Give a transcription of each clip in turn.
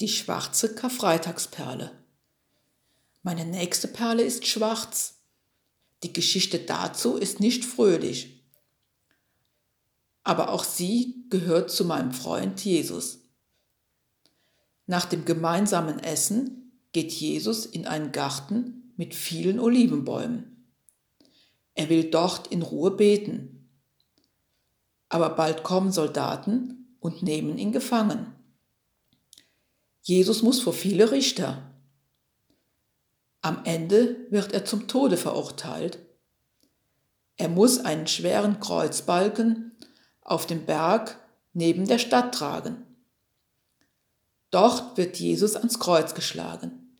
Die schwarze Karfreitagsperle. Meine nächste Perle ist schwarz. Die Geschichte dazu ist nicht fröhlich. Aber auch sie gehört zu meinem Freund Jesus. Nach dem gemeinsamen Essen geht Jesus in einen Garten mit vielen Olivenbäumen. Er will dort in Ruhe beten. Aber bald kommen Soldaten und nehmen ihn gefangen. Jesus muss vor viele Richter. Am Ende wird er zum Tode verurteilt. Er muss einen schweren Kreuzbalken auf dem Berg neben der Stadt tragen. Dort wird Jesus ans Kreuz geschlagen.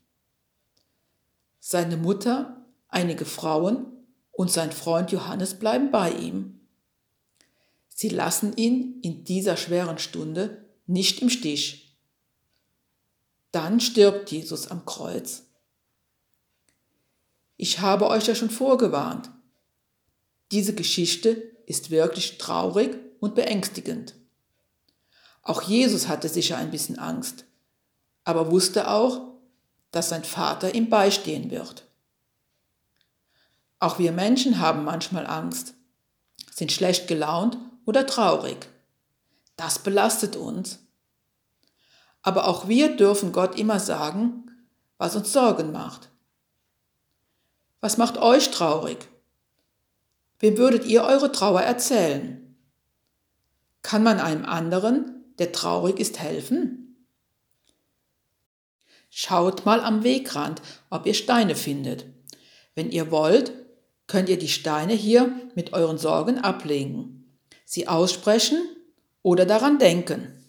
Seine Mutter, einige Frauen und sein Freund Johannes bleiben bei ihm. Sie lassen ihn in dieser schweren Stunde nicht im Stich. Dann stirbt Jesus am Kreuz. Ich habe euch ja schon vorgewarnt. Diese Geschichte ist wirklich traurig und beängstigend. Auch Jesus hatte sicher ein bisschen Angst, aber wusste auch, dass sein Vater ihm beistehen wird. Auch wir Menschen haben manchmal Angst, sind schlecht gelaunt oder traurig. Das belastet uns aber auch wir dürfen Gott immer sagen, was uns Sorgen macht. Was macht euch traurig? Wem würdet ihr eure Trauer erzählen? Kann man einem anderen, der traurig ist, helfen? Schaut mal am Wegrand, ob ihr Steine findet. Wenn ihr wollt, könnt ihr die Steine hier mit euren Sorgen ablegen, sie aussprechen oder daran denken.